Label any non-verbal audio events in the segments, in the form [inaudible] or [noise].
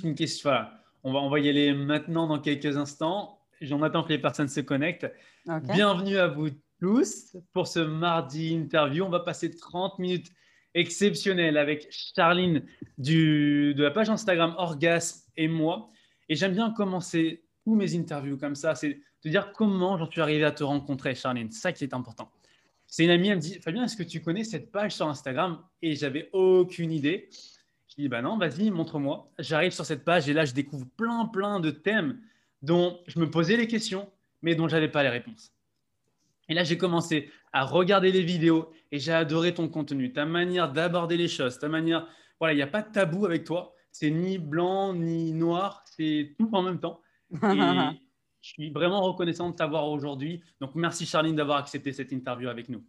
juste une question. On, va, on va y aller maintenant dans quelques instants. J'en attends que les personnes se connectent. Bienvenue à vous tous pour ce mardi interview. On va passer 30 minutes exceptionnelles avec Charline du, de la page Instagram Orgasme et moi. Et j'aime bien commencer tous mes interviews comme ça. C'est de dire comment j'en suis arrivé à te rencontrer, Charline. C'est ça qui est important. C'est une amie, elle me dit Fabien, est-ce que tu connais cette page sur Instagram? Et j'avais aucune idée. Je dis Bah non, vas-y, montre-moi. J'arrive sur cette page et là, je découvre plein, plein de thèmes dont je me posais les questions, mais dont je n'avais pas les réponses. Et là, j'ai commencé à regarder les vidéos et j'ai adoré ton contenu, ta manière d'aborder les choses, ta manière. Voilà, il n'y a pas de tabou avec toi. C'est ni blanc ni noir, c'est tout en même temps. Et [laughs] je suis vraiment reconnaissant de t'avoir aujourd'hui. Donc, merci Charline d'avoir accepté cette interview avec nous.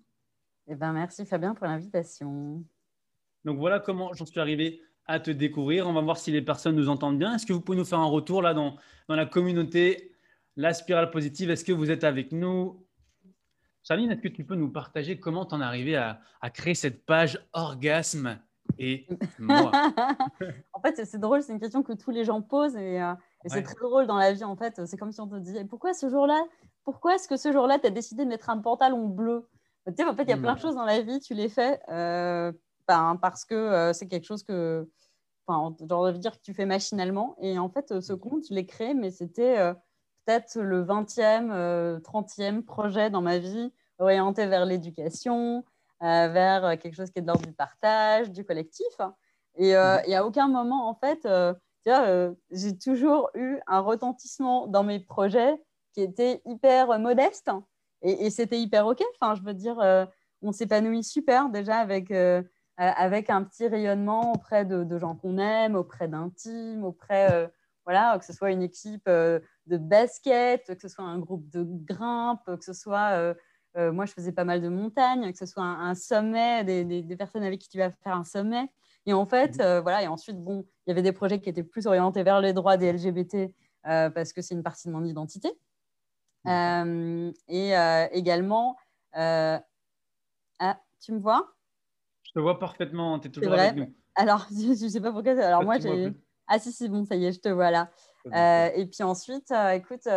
Eh ben, merci Fabien pour l'invitation. Donc, voilà comment j'en suis arrivé à te découvrir. On va voir si les personnes nous entendent bien. Est-ce que vous pouvez nous faire un retour là dans, dans la communauté La Spirale Positive? Est-ce que vous êtes avec nous? Charline, est-ce que tu peux nous partager comment tu en es arrivé à, à créer cette page Orgasme et moi? [laughs] En fait, c'est drôle, c'est une question que tous les gens posent et euh, et c'est très drôle dans la vie, en fait. C'est comme si on te disait pourquoi ce jour-là, pourquoi est-ce que ce jour-là, tu as décidé de mettre un pantalon bleu? Tu sais, en fait, il y a plein de choses dans la vie, tu les fais euh, ben, parce que euh, c'est quelque chose que. Enfin, genre, de dire que tu fais machinalement. Et en fait, ce compte, je l'ai créé, mais c'était euh, peut-être le 20e, 30e projet dans ma vie orienté vers l'éducation, vers quelque chose qui est de l'ordre du partage, du collectif. Et, mmh. et, à aucun moment, en fait, euh, j'ai toujours eu un retentissement dans mes projets qui était hyper modeste et, c'était hyper OK. Enfin, je veux dire, euh, on s'épanouit super déjà avec, euh, avec un petit rayonnement auprès de, gens qu'on aime, auprès d'intimes, auprès, voilà, que ce soit une équipe de basket, que ce soit un groupe de grimpe, que ce soit, moi je faisais pas mal de montagnes, que ce soit un, sommet, des, des, personnes avec qui tu vas faire un sommet. Et en fait, euh, voilà, et ensuite, bon, il y avait des projets qui étaient plus orientés vers les droits des LGBT euh, parce que c'est une partie de mon identité. Euh, et également, ah, tu me vois? Je te vois parfaitement, tu es toujours avec nous. Alors, [laughs] je ne sais pas pourquoi. Alors, moi, j'ai. Ah, si, si, bon, ça y est, je te vois là. et puis ensuite, écoute,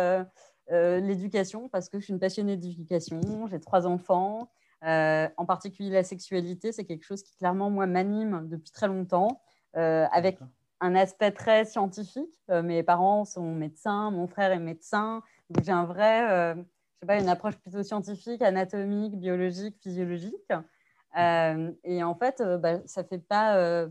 l'éducation, parce que je suis une passionnée d'éducation, j'ai trois enfants. Euh, en particulier la sexualité, c'est quelque chose qui clairement, moi, m'anime depuis très longtemps, euh, avec un aspect très scientifique. Euh, mes parents sont médecins, mon frère est médecin, donc j'ai un vrai, je sais pas, une approche plutôt scientifique, anatomique, biologique, physiologique. Et en fait, bah, ça fait pas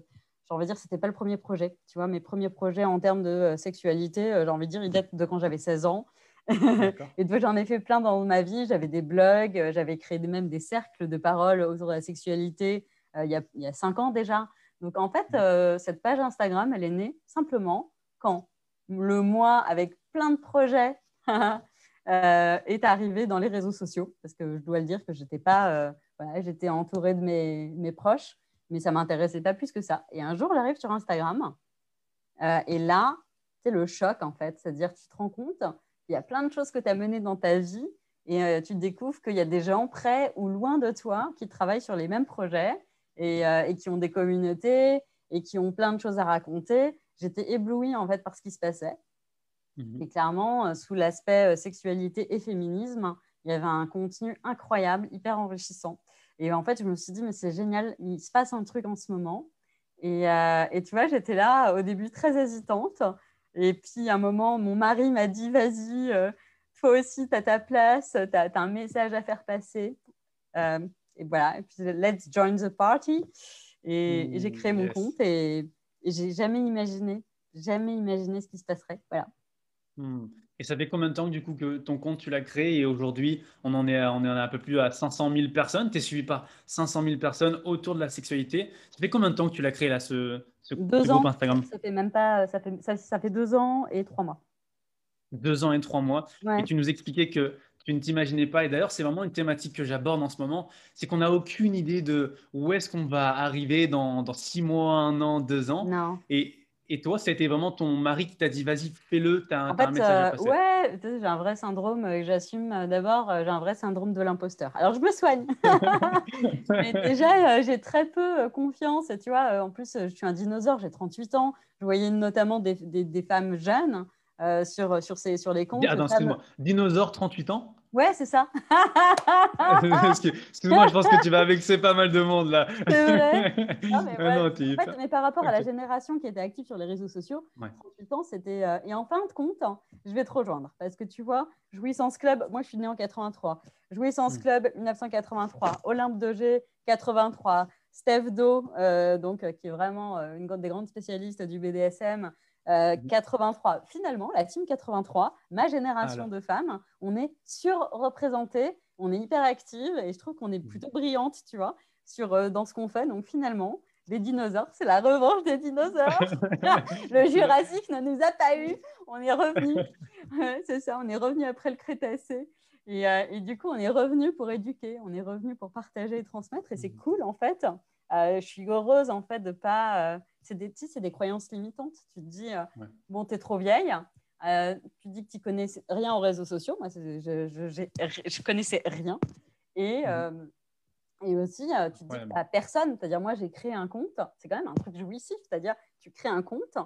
j'ai envie de dire, c'était pas le premier projet. Tu vois, mes premiers projets en termes de sexualité, j'ai envie de dire, ils datent de quand j'avais 16 ans. [laughs] et j'en ai fait plein dans ma vie. J'avais des blogs, euh, j'avais créé même des cercles de parole autour de la sexualité euh, il, y a, il, y a, cinq ans déjà. Donc en fait, euh, cette page Instagram, elle est née simplement quand le mois avec plein de projets [laughs] est arrivé dans les réseaux sociaux. Parce que je dois le dire que j'étais pas, voilà, j'étais entourée de mes, mes, proches, mais ça m'intéressait pas plus que ça. Et un jour, j'arrive sur Instagram et là, c'est le choc en fait. C'est-à-dire, tu te rends compte il y a plein de choses que tu as menées dans ta vie et euh, tu découvres qu'il y a des gens près ou loin de toi qui travaillent sur les mêmes projets et, euh, qui ont des communautés et qui ont plein de choses à raconter. J'étais éblouie en fait par ce qui se passait. Mhm. Et clairement, euh, sous l'aspect sexualité et féminisme, il y avait un contenu incroyable, hyper enrichissant. Et en fait, je me suis dit, mais c'est génial, il se passe un truc en ce moment. Et, et tu vois, j'étais là au début très hésitante. Et puis, à un moment, mon mari m'a dit, vas-y, euh, toi aussi, tu as ta place, tu as, un message à faire passer. Euh, et voilà, et puis, let's join the party. Et, j'ai créé mon compte et, et j'ai jamais imaginé, jamais imaginé ce qui se passerait. Voilà. Hmm. Et ça fait combien de temps du coup que ton compte tu l'as créé et aujourd'hui on en est à, on est un peu plus à 500 000 personnes? Tu es suivi par 500 000 personnes autour de la sexualité. Ça fait combien de temps que tu l'as créé là ce, ce, deux ans. Instagram? Ça fait même pas, ça fait, ça, fait deux ans et trois mois. Deux ans et trois mois. Et tu nous expliquais que tu ne t'imaginais pas. Et d'ailleurs, c'est vraiment une thématique que j'aborde en ce moment. C'est qu'on n'a aucune idée de où est-ce qu'on va arriver dans, dans, six mois, un an, deux ans. Non. Et et toi, c'était vraiment ton mari qui t'a dit vas-y, fais-le, tu as, un message à euh, ouais, j'ai un vrai syndrome que j'assume d'abord, j'ai un vrai syndrome de l'imposteur. Alors je me soigne. [laughs] Mais déjà, j'ai très peu confiance. Tu vois, en plus, je suis un dinosaure, j'ai 38 ans. Je voyais notamment des, des, femmes jeunes sur, sur, ces, sur les comptes. Excuse-moi. Dinosaure, 38 ans? Ouais, c'est ça. [laughs] Excuse-moi, je pense que tu vas vexer pas mal de monde là. [laughs] Vrai. [laughs] mais, par rapport à la génération qui était active sur les réseaux sociaux, 38 ans, c'était. Euh, et en fin de compte, je vais te rejoindre parce que tu vois, Jouissance Club, moi je suis née en 83. Jouissance hmm. Club 1983, Olympe de G 83, Steph Do, euh, donc, euh, qui est vraiment une des grandes spécialistes du BDSM, 83. Euh, Finalement, la team 83, ma génération de femmes, on est surreprésentées, on est hyper active et je trouve qu'on est mmh. plutôt brillante, tu vois, sur, euh, dans ce qu'on fait. Donc finalement, les dinosaures, c'est la revanche des dinosaures. [laughs] le Jurassique ne nous a pas eu, on est revenu. [laughs] c'est ça, on est revenu après le Crétacé. Et, euh, et, du coup, on est revenu pour éduquer, on est revenu pour partager et transmettre. Et c'est mmh. cool, en fait. Je suis heureuse, en fait, de pas c'est des, c'est des croyances limitantes. Tu te dis, euh, bon, tu es trop vieille. Euh, tu dis que tu connais rien aux réseaux sociaux. Moi, je, je, connaissais rien. Et, mhm. euh, et aussi, tu dis à personne. C'est-à-dire, moi, j'ai créé un compte. C'est quand même un truc jouissif. C'est-à-dire, tu crées un compte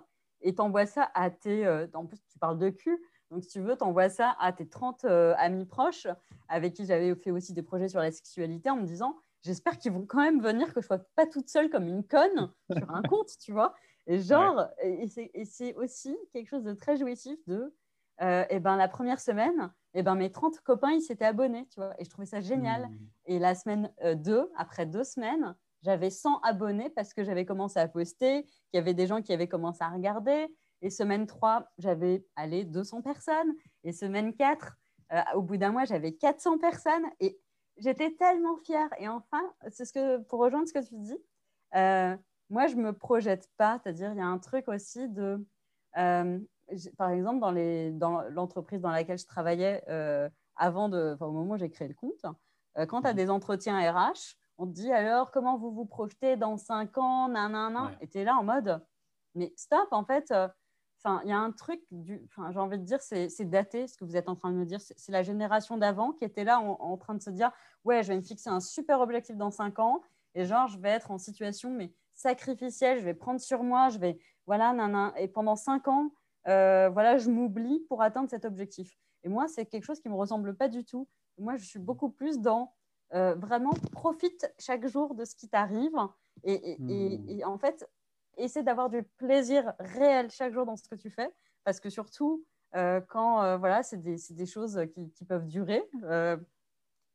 et tu envoies ça à tes. en plus, tu parles de cul. Donc, si tu veux, tu envoies ça à tes 30 amis proches avec qui j'avais fait aussi des projets sur la sexualité en me disant j'espère qu'ils vont quand même venir, que je sois pas toute seule comme une conne [laughs] sur un compte, tu vois. Et genre, et c'est aussi quelque chose de très jouissif de, euh, et ben la première semaine, et ben mes 30 copains, ils s'étaient abonnés, tu vois. Et je trouvais ça génial. Mmh. Et la semaine 2, euh, après deux semaines, j'avais 100 abonnés parce que j'avais commencé à poster, qu'il y avait des gens qui avaient commencé à regarder. Et semaine 3, j'avais allé 200 personnes. Et semaine 4, euh, au bout d'un mois, j'avais 400 personnes. Et j'étais tellement fière. Et enfin, c'est ce que, pour rejoindre ce que tu dis, euh, moi, je ne me projette pas. C'est-à-dire, il y a un truc aussi de. Euh, par exemple, dans, l'entreprise dans laquelle je travaillais euh, avant de, au moment où j'ai créé le compte, quand tu as mhm. des entretiens RH, on te dit alors comment vous vous projetez dans 5 ans, nan, nan, nan. Et tu es là en mode, mais stop, en fait, Enfin, il y a un truc, du, enfin, j'ai envie de dire, c'est, daté ce que vous êtes en train de me dire. C'est, la génération d'avant qui était là en, train de se dire Ouais, je vais me fixer un super objectif dans cinq ans et genre, je vais être en situation mais sacrificielle, je vais prendre sur moi, je vais. Voilà, nan, Et pendant cinq ans, euh, voilà, je m'oublie pour atteindre cet objectif. Et moi, c'est quelque chose qui ne me ressemble pas du tout. Moi, je suis beaucoup plus dans euh, vraiment profite chaque jour de ce qui t'arrive. et, et, mmh. en fait, essaie d'avoir du plaisir réel chaque jour dans ce que tu fais, parce que surtout, euh, quand euh, voilà, c'est des, des, choses qui, qui peuvent durer, euh,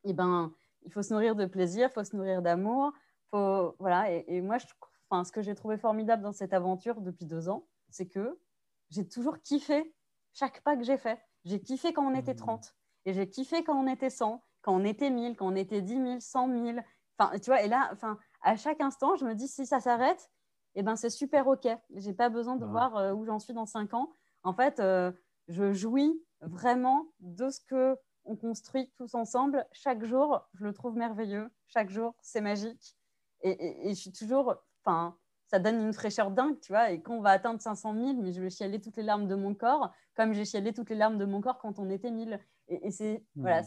et ben, il faut se nourrir de plaisir, il faut se nourrir d'amour. Faut, voilà, et, moi, je, enfin, ce que j'ai trouvé formidable dans cette aventure depuis deux ans, c'est que j'ai toujours kiffé chaque pas que j'ai fait. J'ai kiffé quand on était 30, mmh. et j'ai kiffé quand on était 100, quand on était 1000, quand on était 10 000, 100 000. Enfin, tu vois, et là, enfin, à chaque instant, je me dis, si ça s'arrête, eh ben, c'est super OK. Je n'ai pas besoin de voir euh, où j'en suis dans cinq ans. En fait, euh, je jouis vraiment de ce que on construit tous ensemble. Chaque jour, je le trouve merveilleux. Chaque jour, c'est magique. Et, je suis toujours, enfin, ça donne une fraîcheur dingue, tu vois. Et quand on va atteindre 500 000, mais je vais chialer toutes les larmes de mon corps, comme j'ai chialé toutes les larmes de mon corps quand on était 1000. Et, c'est, voilà, mmh.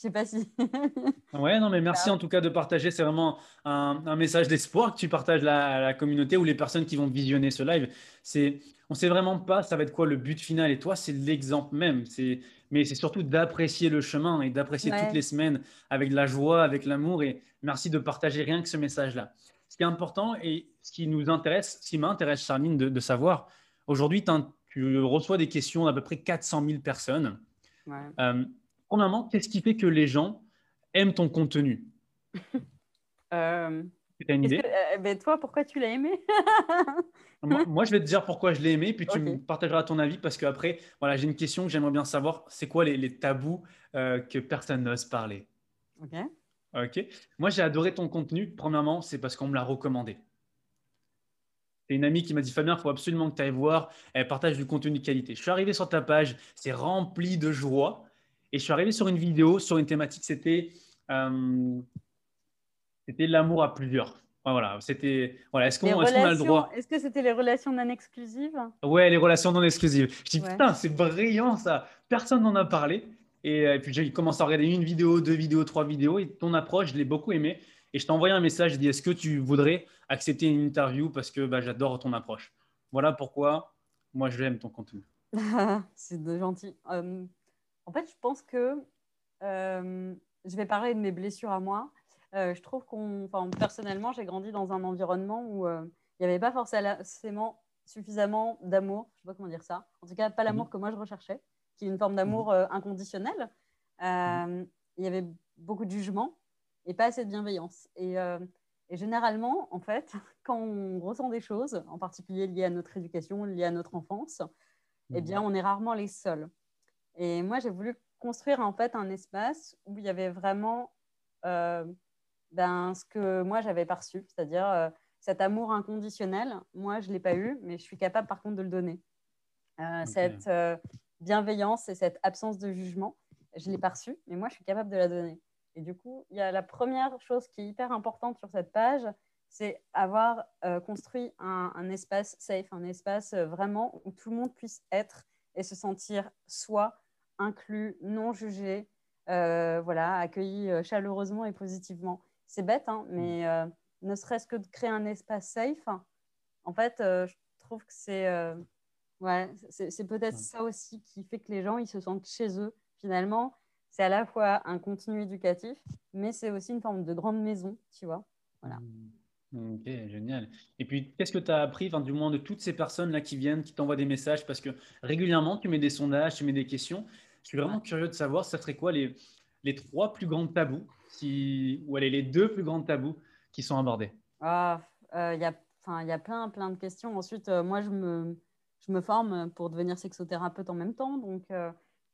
Je sais pas si. [laughs] ouais, non, mais merci en tout cas de partager. C'est vraiment un, message d'espoir que tu partages à la communauté ou les personnes qui vont visionner ce live. C'est, on sait vraiment pas, ça va être quoi le but final. Et toi, c'est l'exemple même. C'est, mais c'est surtout d'apprécier le chemin et d'apprécier toutes les semaines avec de la joie, avec l'amour. Et merci de partager rien que ce message-là. Ce qui est important et ce qui nous intéresse, ce qui m'intéresse, Charline, de, savoir, aujourd'hui, tu reçois des questions d'à peu près 400 000 personnes. Ouais. Euh, premièrement, qu'est-ce qui fait que les gens aiment ton contenu [laughs] euh, Tu as une idée euh, ben, Toi, pourquoi tu l'as aimé [laughs] moi, je vais te dire pourquoi je l'ai aimé, puis tu me partageras ton avis, parce qu'après, voilà, j'ai une question que j'aimerais bien savoir. C'est quoi les, tabous euh, que personne n'ose parler? Ok. Ok. Moi, j'ai adoré ton contenu. Premièrement, c'est parce qu'on me l'a recommandé. C'est une amie qui m'a dit Fabien, il faut absolument que tu ailles voir. Elle partage du contenu de qualité. Je suis arrivé sur ta page, c'est rempli de joie. Et je suis arrivé sur une vidéo sur une thématique, c'était euh, l'amour à plusieurs. voilà, c'était. Voilà, est-ce qu'on a le droit? Est-ce que c'était les relations non exclusives? Ouais, les relations non exclusives. Je dis putain, c'est brillant ça. Personne n'en a parlé. Et, euh, puis j'ai commencé à regarder une vidéo, deux vidéos, trois vidéos. Et ton approche, je l'ai beaucoup aimé. Et je t'ai envoyé un message. Je dit est-ce que tu voudrais accepter une interview parce que bah, j'adore ton approche? Voilà pourquoi moi je l'aime ton contenu. [laughs] c'est gentil. Euh, en fait, je pense que euh, je vais parler de mes blessures à moi. Euh, je trouve qu'on, personnellement, j'ai grandi dans un environnement où euh, il n'y avait pas forcément suffisamment d'amour. Je ne sais pas comment dire ça. En tout cas, pas l'amour mhm. que moi je recherchais, qui est une forme d'amour mhm. inconditionnel. Mhm. Il y avait beaucoup de jugement et pas assez de bienveillance. Et, généralement, en fait, [laughs] quand on ressent des choses, en particulier liées à notre éducation, liées à notre enfance, eh bien, on est rarement les seuls. Et moi, j'ai voulu construire en fait un espace où il y avait vraiment ben, ce que moi j'avais perçu, c'est-à-dire euh, cet amour inconditionnel. Moi, je ne l'ai pas eu, mais je suis capable par contre de le donner. Euh, cette euh, bienveillance et cette absence de jugement, je l'ai perçu, mais moi, je suis capable de la donner. Et du coup, il y a la première chose qui est hyper importante sur cette page, c'est avoir construit un, un, espace safe, un espace vraiment où tout le monde puisse être et se sentir soi, inclus, non jugé, voilà, accueilli chaleureusement et positivement c'est bête, hein, mm. mais euh, ne serait-ce que de créer un espace safe, en fait, euh, je trouve que c'est euh, ouais, c'est peut-être ça aussi qui fait que les gens ils se sentent chez eux. Finalement, c'est à la fois un contenu éducatif, mais c'est aussi une forme de grande maison, tu vois. Voilà. Mm. Ok, génial. Et puis, qu'est-ce que tu as appris, enfin, du moins de toutes ces personnes-là qui viennent, qui t'envoient des messages? Parce que régulièrement, tu mets des sondages, tu mets des questions. Je suis vraiment curieux de savoir, ça serait quoi les, les trois plus grands tabous qui, ou allez, les deux plus grands tabous qui sont abordés? Ah, euh, Il y, a, y a plein, plein de questions. Ensuite, euh, moi, je me, je me forme pour devenir sexothérapeute en même temps. Donc, euh,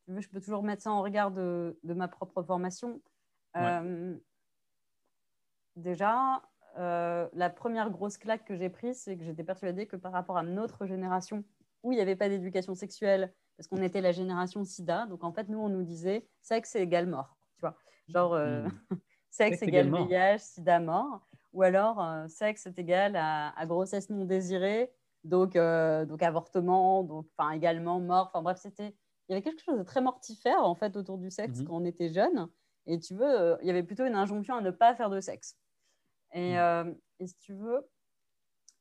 je peux toujours mettre ça en regard de, de ma propre formation. déjà, la première grosse claque que j'ai prise, c'est que j'étais persuadée que par rapport à notre génération, où il n'y avait pas d'éducation sexuelle, parce qu'on était la génération sida, donc en fait, nous, on nous disait sexe égal mort. Tu vois Genre, euh, hmm. [laughs] sexe égale VIH, sida mort. Ou alors, euh, sexe est égal à, grossesse non désirée, donc, euh, donc avortement, donc enfin, également mort. Enfin bref, c'était. Il y avait quelque chose de très mortifère en fait autour du sexe mhm. quand on était jeune. Et tu veux, il y avait plutôt une injonction à ne pas faire de sexe. Et, hmm. et si tu veux,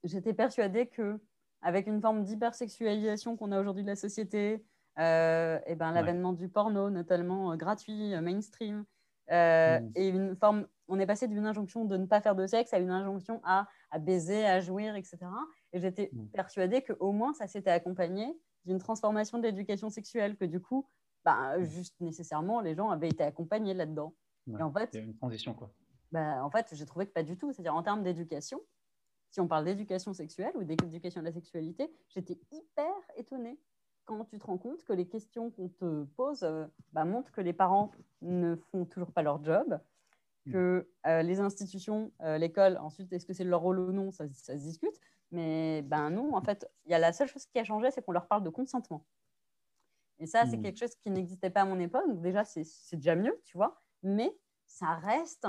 j'étais persuadée que avec une forme d'hypersexualisation qu'on a aujourd'hui de la société, et ben, l'avènement du porno, notamment gratuit, mainstream, euh, mm. Et une forme, on est passé d'une injonction de ne pas faire de sexe à une injonction à, à baiser, à jouir, etc. Et j'étais mm. persuadée qu'au moins ça s'était accompagné d'une transformation de l'éducation sexuelle, que du coup, mm. juste nécessairement, les gens avaient été accompagnés là-dedans. et en fait, une transition, quoi. Bah, en fait, j'ai trouvé que pas du tout. C'est-à-dire en termes d'éducation, si on parle d'éducation sexuelle ou d'éducation de la sexualité, j'étais hyper étonnée quand tu te rends compte que les questions qu'on te pose euh, bah, montrent que les parents ne font toujours pas leur job, mm. que euh, les institutions, euh, l'école, ensuite, est-ce que c'est leur rôle ou non, ça, se discute. Mais ben non, en fait, il y a la seule chose qui a changé, c'est qu'on leur parle de consentement. Et ça, c'est mm. quelque chose qui n'existait pas à mon époque. Donc déjà, c'est déjà mieux, tu vois. Mais ça reste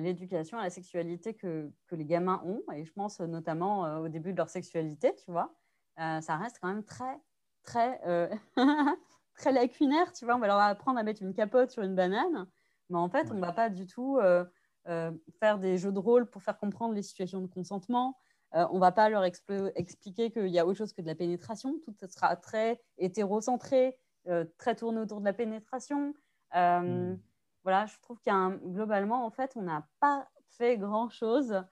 l'éducation à la sexualité que, que, les gamins ont. Et je pense notamment au début de leur sexualité, tu vois. ça reste quand même très, très, euh, [laughs] très lacunaire, tu vois. On va leur apprendre à mettre une capote sur une banane, mais en fait, on ne va pas du tout euh, euh, faire des jeux de rôle pour faire comprendre les situations de consentement. on ne va pas leur expliquer qu'il y a autre chose que de la pénétration. Tout sera très hétérocentré, très tourné autour de la pénétration. Hmm. Voilà, je trouve qu'un globalement, en fait, on n'a pas fait grand-chose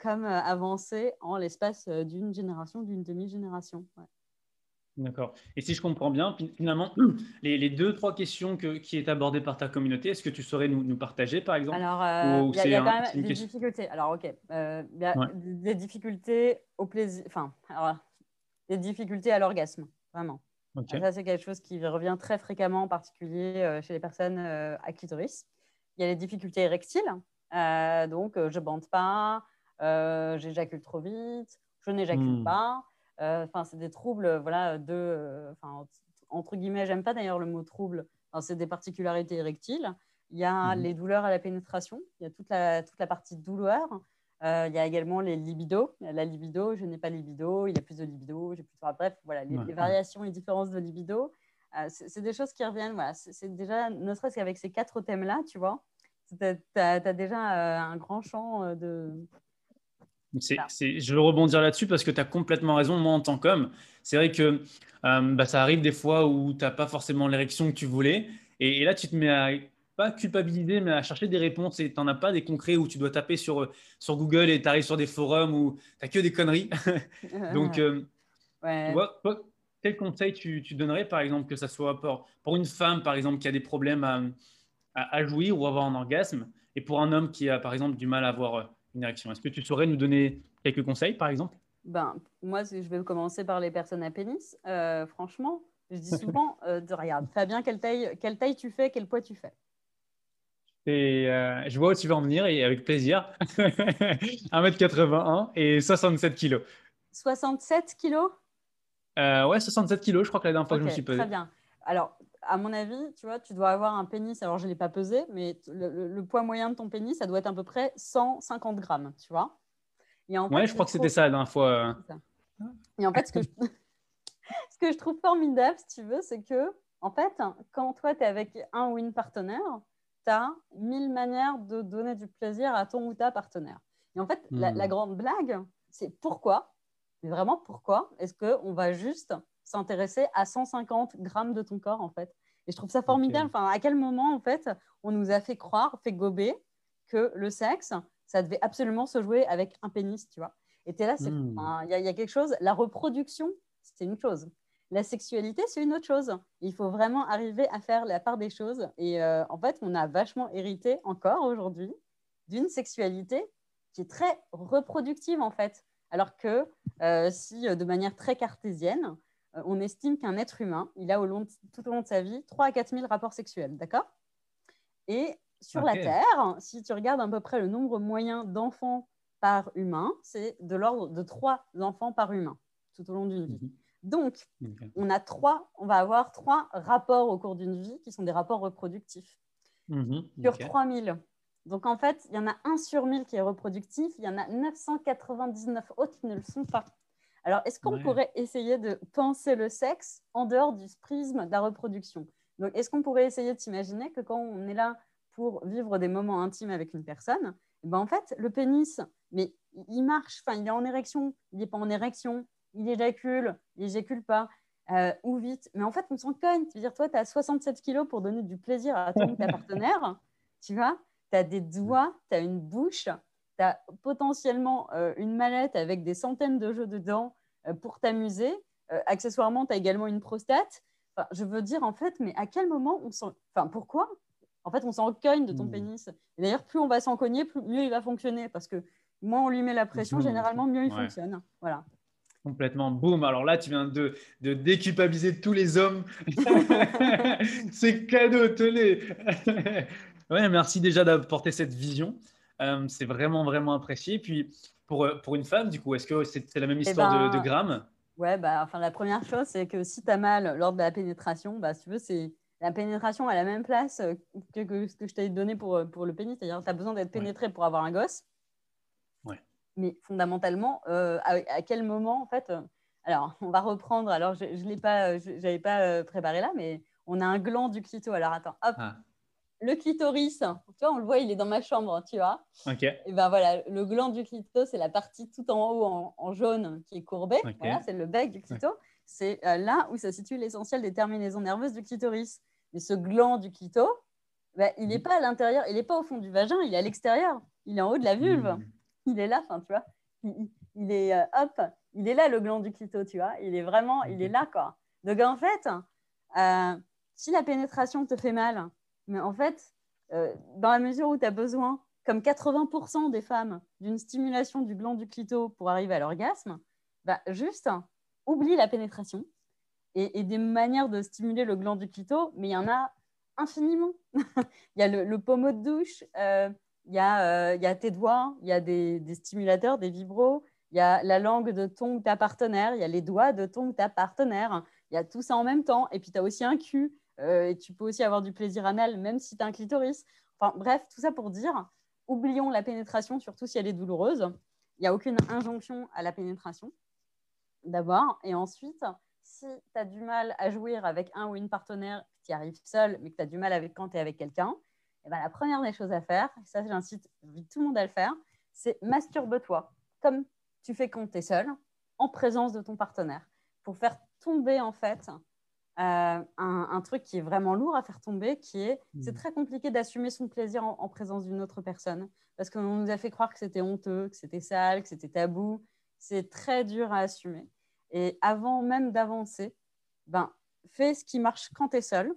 comme avancé en l'espace d'une génération, d'une demi-génération. D'accord. Et si je comprends bien, finalement, [clears throat] les, deux, trois questions que, qui est abordées par ta communauté, est-ce que tu saurais nous, nous partager, par exemple? Alors, euh, il y, a, quand même des difficultés. Alors, OK. Euh, y a des difficultés au plaisir. Enfin, alors, des difficultés à l'orgasme, vraiment. Ça, c'est quelque chose qui revient très fréquemment, en particulier euh, chez les personnes à clitoris. Il y a les difficultés érectiles. donc, je bande pas, j'éjacule trop vite, je n'éjacule hmm. pas. Euh, enfin, c'est des troubles, voilà, de, euh, entre guillemets, j'aime pas d'ailleurs le mot trouble. c'est des particularités érectiles. Il y a mhm. les douleurs à la pénétration. Il y a toute la, toute la partie douleur. Euh, il y a également les libidos. La libido, je n'ai pas libido, il y a plus de libido, j'ai plus de... Bref, voilà, les, variations et différences de libido. Euh, c'est des choses qui reviennent. Voilà. C'est déjà, ne serait-ce qu'avec ces quatre thèmes-là, tu vois, tu as, déjà un grand champ de, je veux rebondir là-dessus parce que tu as complètement raison. Moi, en tant qu'homme, c'est vrai que euh, bah, ça arrive des fois où tu n'as pas forcément l'érection que tu voulais. Et, là, tu te mets à pas culpabiliser, mais à chercher des réponses et tu n'en as pas des concrets où tu dois taper sur, sur Google et tu arrives sur des forums où tu n'as que des conneries. [laughs] Donc, euh, tu vois, quel conseil tu, tu, donnerais, par exemple, que ça soit pour, pour une femme, par exemple, qui a des problèmes à, à, à jouir ou avoir un orgasme, et pour un homme qui a, par exemple, du mal à avoir une érection? Est-ce que tu saurais nous donner quelques conseils, par exemple? Ben, Moi, je vais commencer par les personnes à pénis. Euh, franchement, je dis souvent, [laughs] euh, de, regarde, Fabien, quelle taille, quelle taille tu fais, quel poids tu fais? Et euh, je vois où tu vas en venir et avec plaisir. [laughs] 1m81 et 67 kg. 67 kg Ouais, 67 kg, je crois que la dernière fois que je me suis pesé. Très bien. Alors, à mon avis, tu vois, tu dois avoir un pénis, alors je ne l'ai pas pesé, mais le, poids moyen de ton pénis, ça doit être à peu près 150 grammes, tu vois. Et en ouais, je crois que c'était ça la dernière fois. Et en fait, ce que, je... [laughs] ce que je trouve formidable, si tu veux, c'est que, en fait, quand toi, tu es avec un ou une partenaire, tu as mille manières de donner du plaisir à ton ou ta partenaire. Et en fait, la, la, hmm. grande blague, c'est pourquoi, mais vraiment pourquoi, est-ce qu'on va juste s'intéresser à 150 grammes de ton corps, en fait? Et je trouve ça formidable. Enfin, à quel moment, en fait, on nous a fait croire, fait gober, que le sexe, ça devait absolument se jouer avec un pénis, tu vois? Et es là, hmm. il y, a quelque chose. La reproduction, c'est une chose. La sexualité, c'est une autre chose. Il faut vraiment arriver à faire la part des choses. Et euh, en fait, on a vachement hérité encore aujourd'hui d'une sexualité qui est très reproductive, en fait. Alors que euh, si, euh, de manière très cartésienne, on estime qu'un être humain, il a au long tout au long de sa vie 3 à 4 000 rapports sexuels, d'accord? Et sur la Terre, si tu regardes à peu près le nombre moyen d'enfants par humain, c'est de l'ordre de 3 enfants par humain tout au long d'une vie. Donc, on, a trois, on va avoir trois rapports au cours d'une vie qui sont des rapports reproductifs. Mhm. Sur 3000. Donc, en fait, il y en a un sur 1000 qui est reproductif, il y en a 999 autres qui ne le sont pas. Alors, est-ce qu'on pourrait essayer de penser le sexe en dehors du prisme de la reproduction? Donc, est-ce qu'on pourrait essayer de s'imaginer que quand on est là pour vivre des moments intimes avec une personne, eh ben, en fait, le pénis, mais il marche, enfin, il est en érection, il n'est pas en érection, il éjacule, il éjacule pas, euh, ou vite. Mais en fait, on s'en cogne. Tu veux dire, toi, tu as 67 kilos pour donner du plaisir à ton ta [laughs] partenaire, tu vois, tu as des doigts, tu as une bouche, tu as potentiellement euh, une mallette avec des centaines de jeux dedans euh, pour t'amuser. Euh, accessoirement, tu as également une prostate. je veux dire, en fait, mais à quel moment on s'en... Enfin, pourquoi? En fait, on s'en cogne de ton hmm. pénis. Et d'ailleurs, plus on va s'en cogner, plus mieux il va fonctionner. Parce que moins on lui met la pression, hmm. généralement, mieux il fonctionne. Voilà. Complètement. Boum. Alors là, tu viens de, de déculpabiliser tous les hommes. [laughs] C'est cadeau, tenez. [laughs] ouais, merci déjà d'apporter cette vision. Euh, c'est vraiment, vraiment apprécié. Puis, pour, euh, pour une femme, du coup, est-ce que c'est la même eh histoire de, de, ben, grammes Ouais, bah, enfin, la première chose, c'est que si tu as mal lors de la pénétration, bah, si tu veux, c'est la pénétration à la même place que, ce que je t'ai donné pour, pour le pénis. C'est-à-dire tu as besoin d'être pénétré pour avoir un gosse. Mais fondamentalement, à, quel moment, en fait, alors, [laughs] on va reprendre. Alors, je ne l'ai pas, j'avais pas préparé là, mais on a un gland du clito. Alors, attends, hop. Ah le clitoris, tu vois, on le voit, il est dans ma chambre, tu vois. Et ben voilà, le gland du clito, c'est la partie tout en haut en, jaune qui est courbée. Voilà, c'est le bec du clito. C'est euh, là où ça situe l'essentiel des terminaisons nerveuses du clitoris. Mais ce gland du clito, ben, il n'est mm. pas à l'intérieur, il n'est pas au fond du vagin, il est à l'extérieur. Il est en haut de la vulve. Mm. Il est là, tu vois. Il, est, euh, hop, il est là, le gland du clito, tu vois. Il est vraiment, il est là, quoi. Donc en fait, euh, si la pénétration te fait mal, mais en fait, euh, dans la mesure où tu as besoin, comme 80% des femmes, d'une stimulation du gland du clito pour arriver à l'orgasme, bah, juste oublie la pénétration et, des manières de stimuler le gland du clito, mais il y en a infiniment. [laughs] il y a le, pommeau de douche, euh, il, y a, euh, il y, a, tes doigts, il y a des, stimulateurs, des vibros, il y a la langue de ton ou ta partenaire, il y a les doigts de ton ou ta partenaire, il y a tout ça en même temps, et puis tu as aussi un cul, euh, et tu peux aussi avoir du plaisir anal, même si tu as un clitoris. Enfin, bref, tout ça pour dire, oublions la pénétration, surtout si elle est douloureuse. Il n'y a aucune injonction à la pénétration, d'abord. Et ensuite, si tu as du mal à jouir avec un ou une partenaire qui arrive seul, mais que tu as du mal avec quand tu es avec quelqu'un, eh ben, la première des choses à faire, ça j'incite tout le monde à le faire, c'est masturbe-toi, comme tu fais quand tu es seul, en présence de ton partenaire, pour faire tomber en fait euh, un, truc qui est vraiment lourd à faire tomber, qui est, c'est très compliqué d'assumer son plaisir en, présence d'une autre personne, parce qu'on nous a fait croire que c'était honteux, que c'était sale, que c'était tabou. C'est très dur à assumer. Et avant même d'avancer, ben, fais ce qui marche quand tu es seul.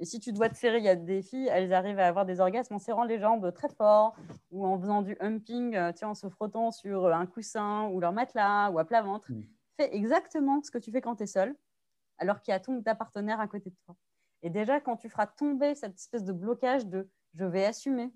Et si tu dois te serrer, il y a des filles, elles arrivent à avoir des orgasmes en serrant les jambes très fort ou en faisant du humping, euh, en se frottant sur un coussin ou leur matelas ou à plat ventre. Mmh. Fais exactement ce que tu fais quand tu es seul alors qu'il y a ton ta partenaire à côté de toi. Et déjà, quand tu feras tomber cette espèce de blocage de je vais assumer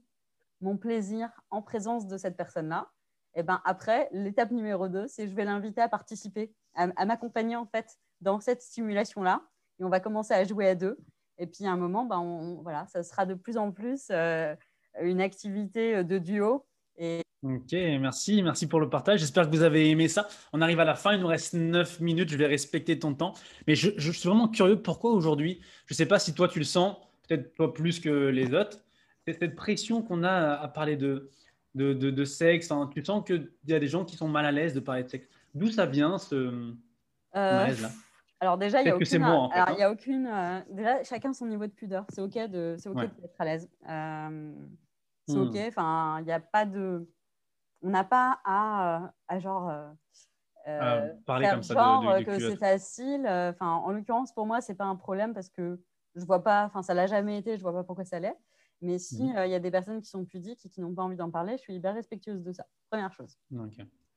mon plaisir en présence de cette personne-là, et eh ben après, l'étape numéro 2, c'est je vais l'inviter à participer, à, m'accompagner en fait dans cette stimulation-là. Et on va commencer à jouer à deux. Et puis à un moment, ben voilà, ça sera de plus en plus euh, une activité de duo. Et Ok, merci, merci pour le partage. J'espère que vous avez aimé ça. On arrive à la fin, il nous reste 9 minutes, je vais respecter ton temps. Mais je, suis vraiment curieux, pourquoi aujourd'hui, je ne sais pas si toi tu le sens, peut-être pas plus que les autres, c'est cette pression qu'on a à parler de, de, de, sexe. Hein. Tu sens qu'il y a des gens qui sont mal à l'aise de parler de sexe. D'où ça vient ce euh, malaise-là? Alors déjà, il n'y a aucune. alors, y a aucune déjà, chacun son niveau de pudeur. C'est ok de, c'est ok d'être à l'aise. Euh, c'est hmm. ok. Enfin, il n'y a pas de on n'a pas à, à genre euh, euh parler faire comme genre ça que c'est facile. Euh, enfin, en l'occurrence, pour moi, c'est pas un problème parce que je vois pas, enfin, ça l'a jamais été, je vois pas pourquoi ça l'est. Mais si mhm. euh, il y a des personnes qui sont pudiques et qui n'ont pas envie d'en parler, je suis hyper respectueuse de ça. Première chose.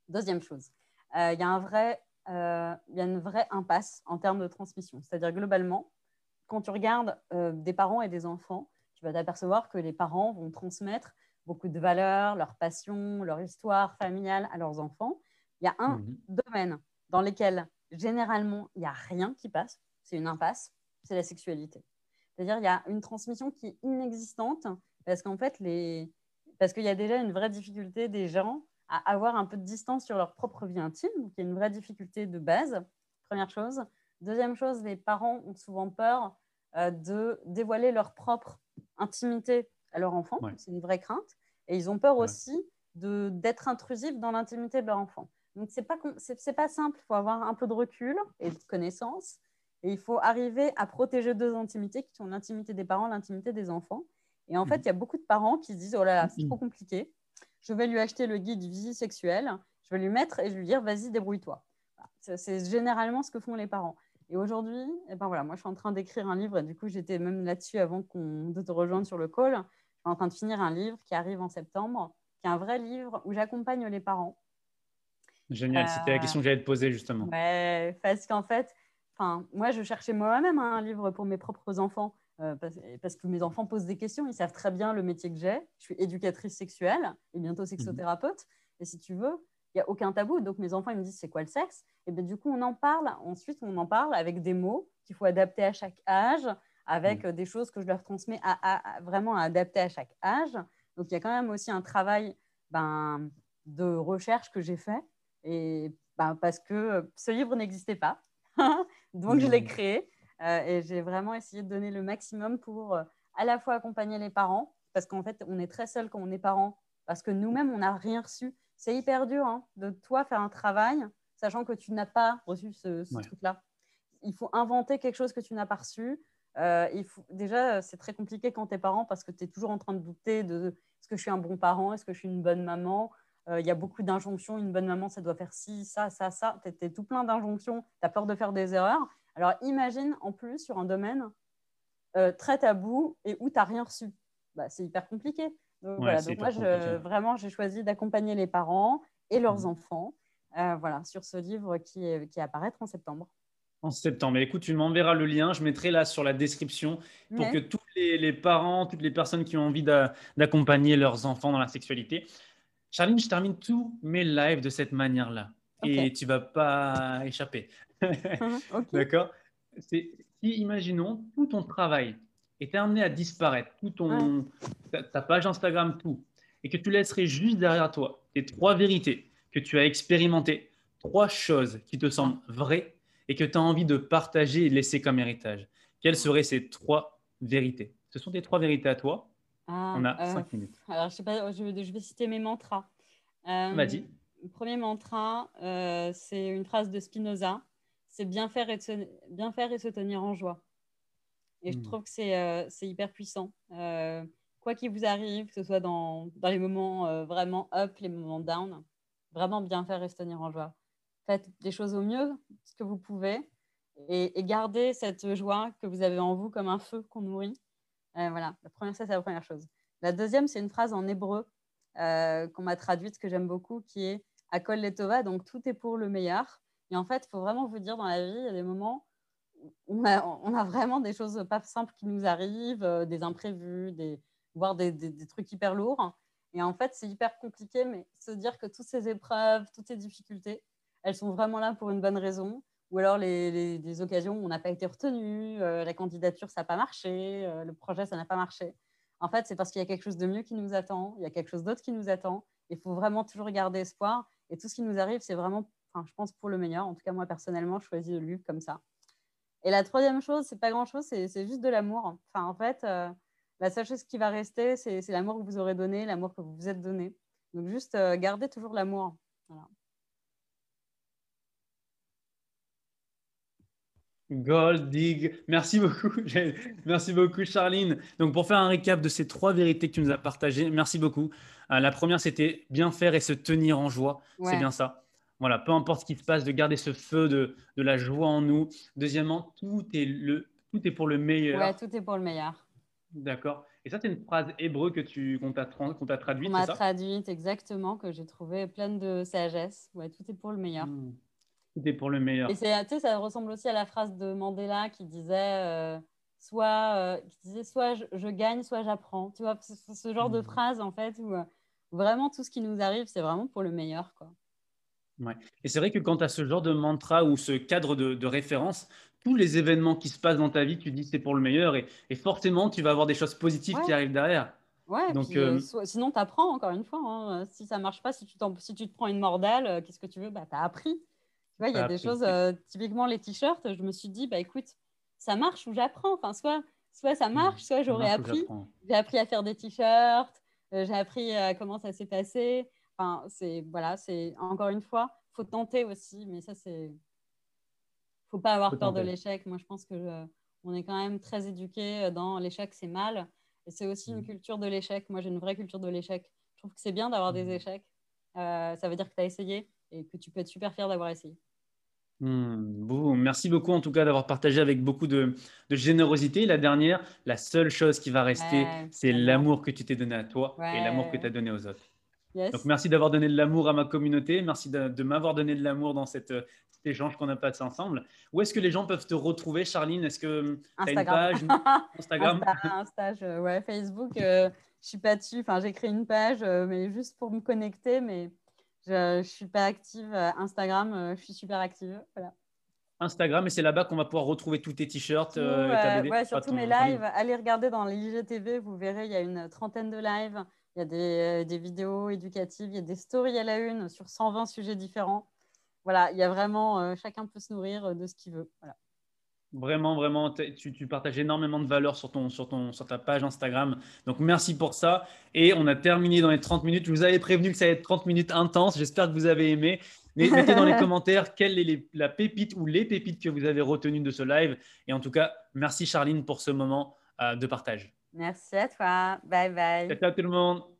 Deuxième chose, il y a un vrai, il y a une vraie impasse en termes de transmission. C'est-à-dire globalement, quand tu regardes des parents et des enfants, tu vas t'apercevoir que les parents vont transmettre beaucoup de valeurs, leur passion, leur histoire familiale à leurs enfants. Il y a un mhm. domaine dans lequel généralement il n'y a rien qui passe, c'est une impasse, c'est la sexualité. C'est-à-dire il y a une transmission qui est inexistante parce qu'en fait, les... parce qu'il y a déjà une vraie difficulté des gens à avoir un peu de distance sur leur propre vie intime, y a une vraie difficulté de base, première chose. Deuxième chose, les parents ont souvent peur euh, de dévoiler leur propre intimité à leur enfant. C'est une vraie crainte. Et ils ont peur aussi d'être intrusifs dans l'intimité de leur enfant. Donc, ce n'est pas, pas simple. Il faut avoir un peu de recul et de connaissance. Et il faut arriver à protéger deux intimités qui sont l'intimité des parents, l'intimité des enfants. Et en fait, mhm. il y a beaucoup de parents qui se disent Oh là là, c'est trop compliqué. Je vais lui acheter le guide vie sexuelle. Je vais lui mettre et je lui dire Vas-y, débrouille-toi. C'est généralement ce que font les parents. Et aujourd'hui, eh ben voilà, moi, je suis en train d'écrire un livre. Et du coup, j'étais même là-dessus avant de te rejoindre sur le call en train de finir un livre qui arrive en septembre, qui est un vrai livre où j'accompagne les parents. Génial, c'était la question que j'allais te poser justement. Ouais, parce qu'en fait, moi, je cherchais moi-même un livre pour mes propres enfants. Euh, parce, que mes enfants posent des questions, ils savent très bien le métier que j'ai. Je suis éducatrice sexuelle et bientôt sexothérapeute. Et si tu veux, il n'y a aucun tabou. Donc mes enfants, ils me disent c'est quoi le sexe? Et bien du coup, on en parle. Ensuite, on en parle avec des mots qu'il faut adapter à chaque âge, avec mm. des choses que je leur transmets à, vraiment à adapter à chaque âge. Donc, il y a quand même aussi un travail ben, de recherche que j'ai fait. Et ben, parce que ce livre n'existait pas. [laughs] Donc, je l'ai mm. créé. Euh, et j'ai vraiment essayé de donner le maximum pour euh, à la fois accompagner les parents, parce qu'en fait, on est très seul quand on est parent, parce que nous-mêmes, on n'a rien reçu. C'est hyper dur hein, de toi faire un travail, sachant que tu n'as pas reçu ce, truc-là. Il faut inventer quelque chose que tu n'as pas reçu. Euh, il faut, déjà, c'est très compliqué quand tu es parent parce que tu es toujours en train de douter de est-ce que je suis un bon parent, est-ce que je suis une bonne maman? Euh, il y a beaucoup d'injonctions. Une bonne maman, ça doit faire ci, ça, ça, ça. Tu es, tout plein d'injonctions. Tu as peur de faire des erreurs. Alors imagine en plus sur un domaine euh, très tabou et où tu n'as rien reçu. Bah, c'est hyper compliqué. Donc, voilà. Donc moi, je, vraiment, j'ai choisi d'accompagner les parents et leurs mmh. enfants voilà, sur ce livre qui, est, qui apparaître en septembre. En septembre. Écoute, tu m'enverras le lien. Je mettrai là sur la description pour que tous les, parents, toutes les personnes qui ont envie d'accompagner leurs enfants dans la sexualité. Charline, je termine tous mes lives de cette manière-là. Et tu vas pas échapper. Mhm, [laughs] D'accord? Si, imaginons, tout ton travail est amené à disparaître, tout ton, ta, page Instagram, tout. et que tu laisserais juste derrière toi tes trois vérités que tu as expérimentées, trois choses qui te semblent vraies et que tu as envie de partager et de laisser comme héritage, quelles seraient ces trois vérités? Ce sont tes trois vérités à toi. Ah, On a euh, cinq minutes. Alors, je, sais pas, je, vais citer mes mantras. Euh, Vas-y. Le premier mantra, euh, c'est une phrase de Spinoza c'est bien faire, et se, bien faire et se tenir en joie. Et je hmm. trouve que c'est hyper puissant. quoi qu'il vous arrive, que ce soit dans, dans les moments vraiment up, les moments down, vraiment bien faire et se tenir en joie. Faites des choses au mieux, ce que vous pouvez, et, et gardez cette joie que vous avez en vous comme un feu qu'on nourrit. voilà, la première, ça c'est la première chose. La deuxième, c'est une phrase en hébreu euh, qu'on m'a traduite, que j'aime beaucoup, qui est Letova, donc tout est pour le meilleur. Et en fait, il faut vraiment vous dire dans la vie, il y a des moments où on a, vraiment des choses pas simples qui nous arrivent, euh, des imprévus, des, voire des, trucs hyper lourds. Et en fait, c'est hyper compliqué, mais se dire que toutes ces épreuves, toutes ces difficultés, elles sont vraiment là pour une bonne raison. Ou alors les, les, occasions où on n'a pas été retenu, euh, la candidature, ça n'a pas marché, le projet, ça n'a pas marché. En fait, c'est parce qu'il y a quelque chose de mieux qui nous attend, il y a quelque chose d'autre qui nous attend. Il faut vraiment toujours garder espoir. Et tout ce qui nous arrive, c'est vraiment, enfin, je pense, pour le meilleur. En tout cas, moi, personnellement, je choisis le vivre comme ça. Et la troisième chose, c'est pas grand-chose, c'est juste de l'amour. Enfin, en fait, euh, la seule chose qui va rester, c'est l'amour que vous aurez donné, l'amour que vous vous êtes donné. Donc, juste euh, gardez toujours l'amour. Voilà. Gold Dig. Merci beaucoup. [laughs] Merci beaucoup, Charline. Donc, pour faire un récap de ces trois vérités que tu nous as partagées, merci beaucoup. Euh, la première, c'était bien faire et se tenir en joie. C'est bien ça. Voilà, peu importe ce qui se passe, de garder ce feu de, de, la joie en nous. Deuxièmement, tout est, le, tout est pour le meilleur. Ouais, tout est pour le meilleur. D'accord. Et ça, c'est une phrase hébreu que tu qu'on t'a, traduite. On m'a traduite exactement, que j'ai trouvé pleine de sagesse. Ouais, tout est pour le meilleur. Hmm. C'était pour le meilleur. Et ça ressemble aussi à la phrase de Mandela qui disait euh, soit, euh, qui disait, soit je, gagne, soit j'apprends. Tu vois, ce genre de hmm. phrase, en fait, où euh, vraiment tout ce qui nous arrive, c'est vraiment pour le meilleur. Quoi. Ouais. Et c'est vrai que quand tu as ce genre de mantra ou ce cadre de, référence, tous les événements qui se passent dans ta vie, tu dis c'est pour le meilleur et, forcément, tu vas avoir des choses positives qui arrivent derrière. Ouais, Donc, sinon, tu apprends encore une fois. Hein. Si ça marche pas, si tu, si tu te prends une mordale, qu'est-ce que tu veux? Bah, Tu as appris. Tu vois, il y a ah, des choses, euh, typiquement les t-shirts, je me suis dit, bah écoute, ça marche ou j'apprends. Enfin, soit, soit ça marche, soit j'aurais appris. J'ai appris à faire des t-shirts, euh, j'ai appris à comment ça s'est passé. Enfin, c'est, voilà, c'est encore une fois, faut tenter aussi, mais ça, c'est. faut pas avoir peur de l'échec. Moi, je pense que on est quand même très éduqué dans l'échec, c'est mal. Et c'est aussi une mmh. culture de l'échec. Moi, j'ai une vraie culture de l'échec. Je trouve que c'est bien d'avoir des mmh. échecs. Euh, ça veut dire que tu as essayé et que tu peux être super fier d'avoir essayé. Hmm, merci beaucoup en tout cas d'avoir partagé avec beaucoup de, générosité. La dernière, la seule chose qui va rester, c'est l'amour que tu t'es donné à toi et l'amour que tu as donné aux autres. Donc merci d'avoir donné de l'amour à ma communauté, merci de, m'avoir donné de l'amour dans cette, cet échange qu'on a passé ensemble. Où est-ce que les gens peuvent te retrouver, Charline? Est-ce que tu as une page? [laughs] Instagram? Insta, ouais, Facebook, euh, je suis pas dessus. Enfin, j'ai créé une page, euh, mais juste pour me connecter, mais je ne suis pas active. Euh, Instagram, euh, je suis super active. Voilà. Instagram, et c'est là-bas qu'on va pouvoir retrouver tous tes t-shirts. Euh, ouais, surtout mes lives. Allez regarder dans l'IGTV, vous verrez, il y a une trentaine de lives. Il y a des, des, vidéos éducatives, il y a des stories à la une sur 120 sujets différents. Voilà, il y a vraiment, chacun peut se nourrir de ce qu'il veut. Voilà. Vraiment, vraiment, tu, tu, partages énormément de valeur sur, ton, sur, ton, sur ta page Instagram. Donc, merci pour ça. Et on a terminé dans les 30 minutes. Je vous avais prévenu que ça allait être 30 minutes intenses. J'espère que vous avez aimé. Mettez dans les [laughs] commentaires quelle est la pépite ou les pépites que vous avez retenues de ce live. Et en tout cas, merci Charline pour ce moment euh, de partage. Merci à toi. Bye bye. Ciao tout le monde.